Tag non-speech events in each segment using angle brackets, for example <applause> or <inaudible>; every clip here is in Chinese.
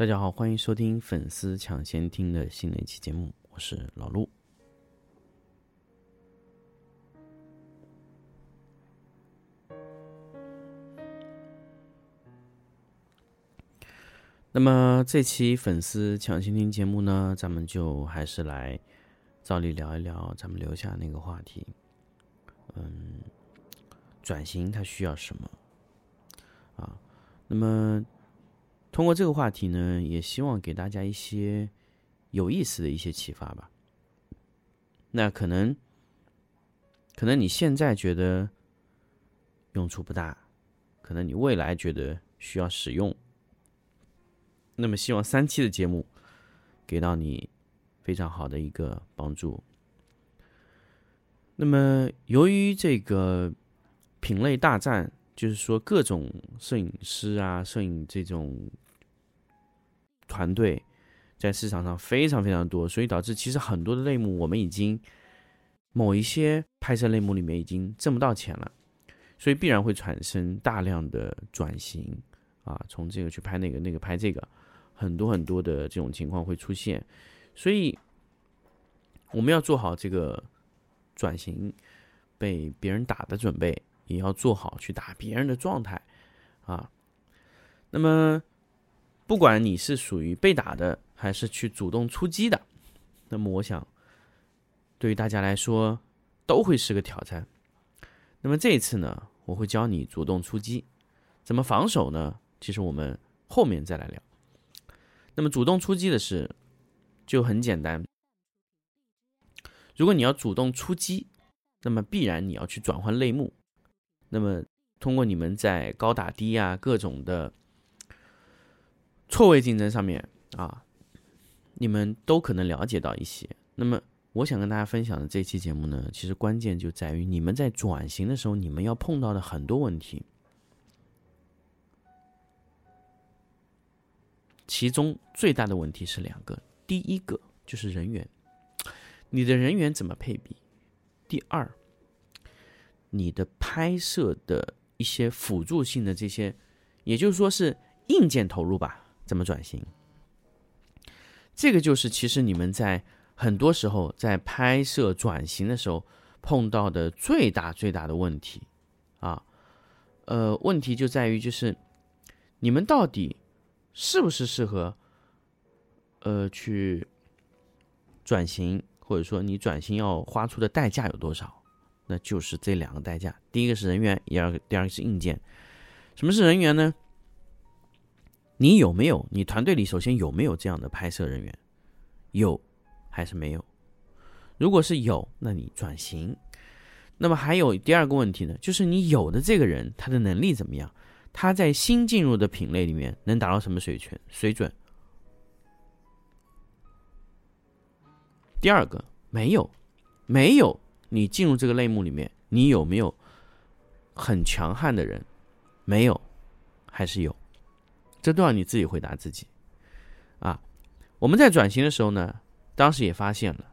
大家好，欢迎收听粉丝抢先听的新的一期节目，我是老陆。那么这期粉丝抢先听节目呢，咱们就还是来照例聊一聊咱们留下那个话题。嗯，转型它需要什么？啊，那么。通过这个话题呢，也希望给大家一些有意思的一些启发吧。那可能，可能你现在觉得用处不大，可能你未来觉得需要使用。那么，希望三期的节目给到你非常好的一个帮助。那么，由于这个品类大战。就是说，各种摄影师啊，摄影这种团队在市场上非常非常多，所以导致其实很多的类目我们已经某一些拍摄类目里面已经挣不到钱了，所以必然会产生大量的转型啊，从这个去拍那个，那个拍这个，很多很多的这种情况会出现，所以我们要做好这个转型被别人打的准备。也要做好去打别人的状态，啊，那么不管你是属于被打的，还是去主动出击的，那么我想对于大家来说都会是个挑战。那么这一次呢，我会教你主动出击，怎么防守呢？其实我们后面再来聊。那么主动出击的是就很简单，如果你要主动出击，那么必然你要去转换类目。那么，通过你们在高打低啊各种的错位竞争上面啊，你们都可能了解到一些。那么，我想跟大家分享的这期节目呢，其实关键就在于你们在转型的时候，你们要碰到的很多问题。其中最大的问题是两个，第一个就是人员，你的人员怎么配比？第二。你的拍摄的一些辅助性的这些，也就是说是硬件投入吧，怎么转型？这个就是其实你们在很多时候在拍摄转型的时候碰到的最大最大的问题啊。呃，问题就在于就是你们到底是不是适合呃去转型，或者说你转型要花出的代价有多少？那就是这两个代价，第一个是人员，第二个第二个是硬件。什么是人员呢？你有没有？你团队里首先有没有这样的拍摄人员？有还是没有？如果是有，那你转型。那么还有第二个问题呢，就是你有的这个人他的能力怎么样？他在新进入的品类里面能达到什么水平水准？第二个没有，没有。你进入这个类目里面，你有没有很强悍的人？没有，还是有？这都要你自己回答自己。啊，我们在转型的时候呢，当时也发现了，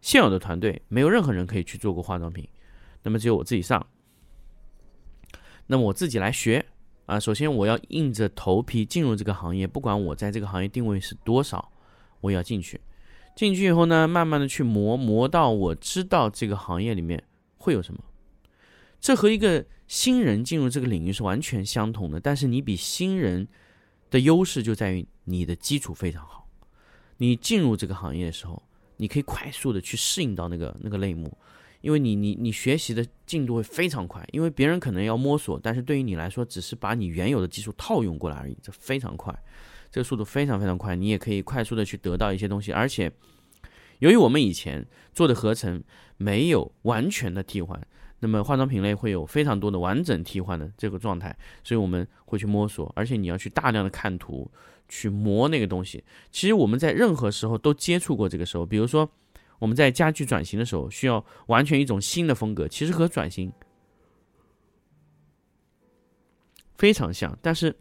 现有的团队没有任何人可以去做过化妆品，那么只有我自己上。那么我自己来学啊，首先我要硬着头皮进入这个行业，不管我在这个行业定位是多少，我也要进去。进去以后呢，慢慢的去磨，磨到我知道这个行业里面会有什么。这和一个新人进入这个领域是完全相同的。但是你比新人的优势就在于你的基础非常好。你进入这个行业的时候，你可以快速的去适应到那个那个类目，因为你你你学习的进度会非常快。因为别人可能要摸索，但是对于你来说，只是把你原有的技术套用过来而已，这非常快。这个速度非常非常快，你也可以快速的去得到一些东西，而且由于我们以前做的合成没有完全的替换，那么化妆品类会有非常多的完整替换的这个状态，所以我们会去摸索，而且你要去大量的看图去磨那个东西。其实我们在任何时候都接触过这个时候，比如说我们在家具转型的时候，需要完全一种新的风格，其实和转型非常像，但是。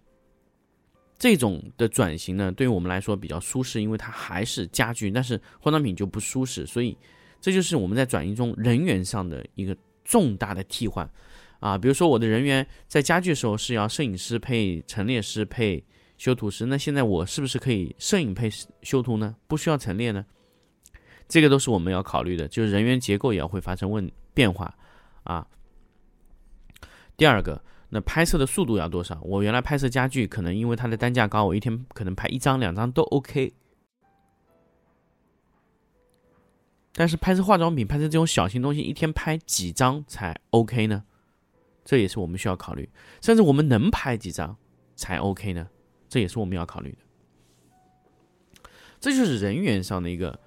这种的转型呢，对于我们来说比较舒适，因为它还是家具，但是化妆品就不舒适，所以这就是我们在转型中人员上的一个重大的替换啊。比如说我的人员在家具的时候是要摄影师配陈列师配修图师，那现在我是不是可以摄影配修图呢？不需要陈列呢？这个都是我们要考虑的，就是人员结构也要会发生问变化啊。第二个，那拍摄的速度要多少？我原来拍摄家具，可能因为它的单价高，我一天可能拍一张两张都 OK。但是拍摄化妆品、拍摄这种小型东西，一天拍几张才 OK 呢？这也是我们需要考虑。甚至我们能拍几张才 OK 呢？这也是我们要考虑的。这就是人员上的一个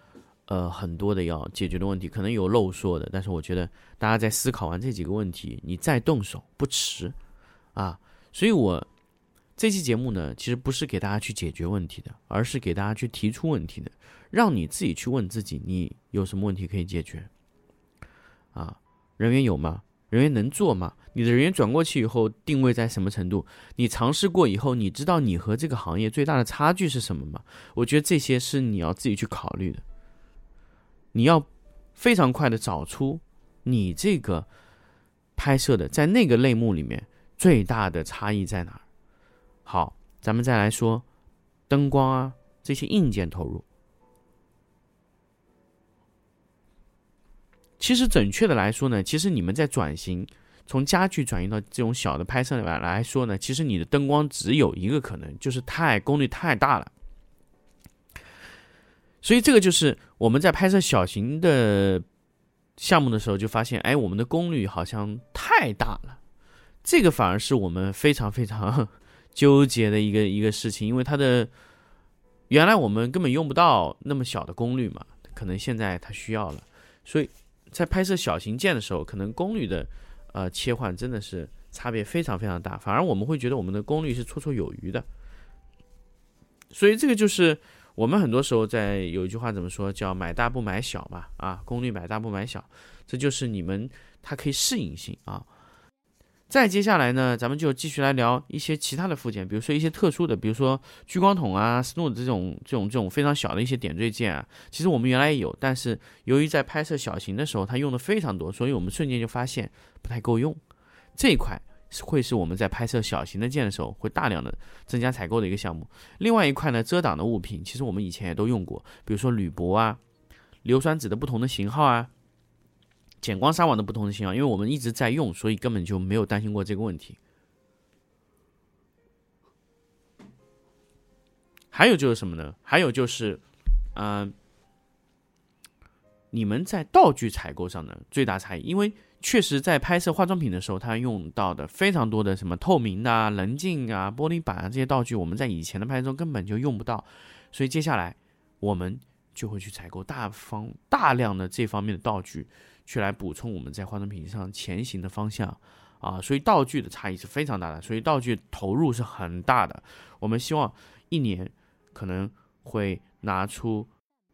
呃很多的要解决的问题，可能有漏说的。但是我觉得大家在思考完这几个问题，你再动手不迟啊。所以我这期节目呢，其实不是给大家去解决问题的，而是给大家去提出问题的。让你自己去问自己，你有什么问题可以解决？啊，人员有吗？人员能做吗？你的人员转过去以后，定位在什么程度？你尝试过以后，你知道你和这个行业最大的差距是什么吗？我觉得这些是你要自己去考虑的。你要非常快的找出你这个拍摄的在那个类目里面最大的差异在哪儿。好，咱们再来说灯光啊这些硬件投入。其实准确的来说呢，其实你们在转型从家具转移到这种小的拍摄里面来说呢，其实你的灯光只有一个可能，就是太功率太大了。所以这个就是我们在拍摄小型的项目的时候就发现，哎，我们的功率好像太大了。这个反而是我们非常非常 <laughs> 纠结的一个一个事情，因为它的原来我们根本用不到那么小的功率嘛，可能现在它需要了，所以。在拍摄小型件的时候，可能功率的呃切换真的是差别非常非常大，反而我们会觉得我们的功率是绰绰有余的。所以这个就是我们很多时候在有一句话怎么说，叫买大不买小嘛，啊，功率买大不买小，这就是你们它可以适应性啊。再接下来呢，咱们就继续来聊一些其他的附件，比如说一些特殊的，比如说聚光筒啊、斯诺的这种、这种、这种非常小的一些点缀件啊。其实我们原来也有，但是由于在拍摄小型的时候，它用的非常多，所以我们瞬间就发现不太够用。这一块是会是我们在拍摄小型的件的时候会大量的增加采购的一个项目。另外一块呢，遮挡的物品，其实我们以前也都用过，比如说铝箔啊、硫酸纸的不同的型号啊。减光纱网的不同的型号，因为我们一直在用，所以根本就没有担心过这个问题。还有就是什么呢？还有就是，嗯，你们在道具采购上的最大差异，因为确实在拍摄化妆品的时候，它用到的非常多的什么透明的啊、棱镜啊、玻璃板啊这些道具，我们在以前的拍摄中根本就用不到，所以接下来我们就会去采购大方大量的这方面的道具。去来补充我们在化妆品上前行的方向，啊，所以道具的差异是非常大的，所以道具投入是很大的。我们希望一年可能会拿出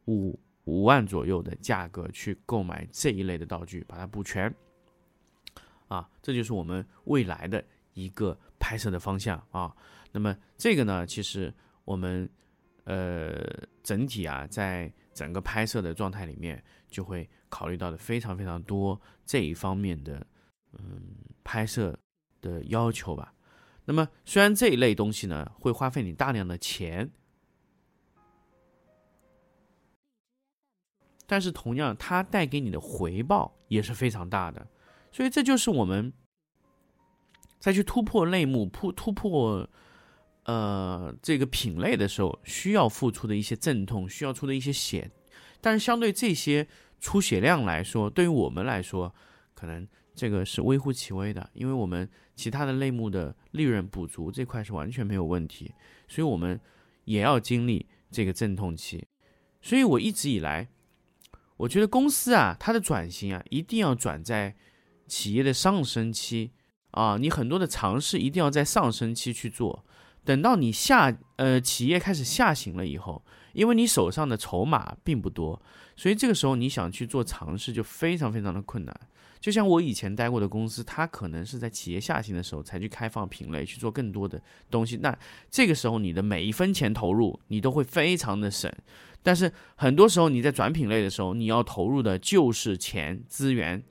五五万左右的价格去购买这一类的道具，把它补全。啊，这就是我们未来的一个拍摄的方向啊。那么这个呢，其实我们呃整体啊，在整个拍摄的状态里面就会。考虑到的非常非常多这一方面的，嗯，拍摄的要求吧。那么虽然这一类东西呢会花费你大量的钱，但是同样它带给你的回报也是非常大的。所以这就是我们再去突破类目、突突破呃这个品类的时候需要付出的一些阵痛，需要出的一些血。但是相对这些。出血量来说，对于我们来说，可能这个是微乎其微的，因为我们其他的类目的利润补足这块是完全没有问题，所以我们也要经历这个阵痛期。所以我一直以来，我觉得公司啊，它的转型啊，一定要转在企业的上升期啊，你很多的尝试一定要在上升期去做，等到你下呃企业开始下行了以后，因为你手上的筹码并不多。所以这个时候你想去做尝试就非常非常的困难。就像我以前待过的公司，它可能是在企业下行的时候才去开放品类去做更多的东西。那这个时候你的每一分钱投入你都会非常的省。但是很多时候你在转品类的时候，你要投入的就是钱资源，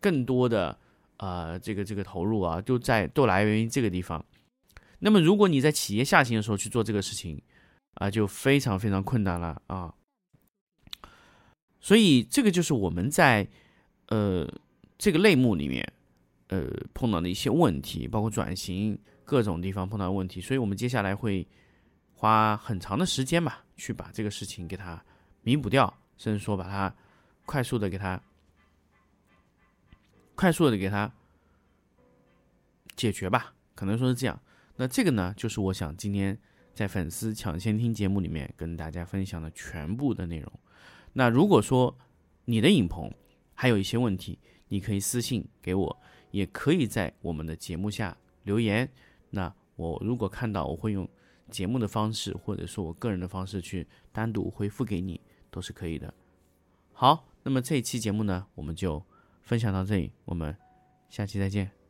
更多的呃这个这个投入啊，就在都来源于这个地方。那么如果你在企业下行的时候去做这个事情，啊，就非常非常困难了啊。所以这个就是我们在呃这个类目里面呃碰到的一些问题，包括转型各种地方碰到的问题。所以我们接下来会花很长的时间吧，去把这个事情给它弥补掉，甚至说把它快速的给它快速的给它解决吧，可能说是这样。那这个呢，就是我想今天在粉丝抢先听节目里面跟大家分享的全部的内容。那如果说你的影棚还有一些问题，你可以私信给我，也可以在我们的节目下留言。那我如果看到，我会用节目的方式，或者说我个人的方式去单独回复给你，都是可以的。好，那么这一期节目呢，我们就分享到这里，我们下期再见。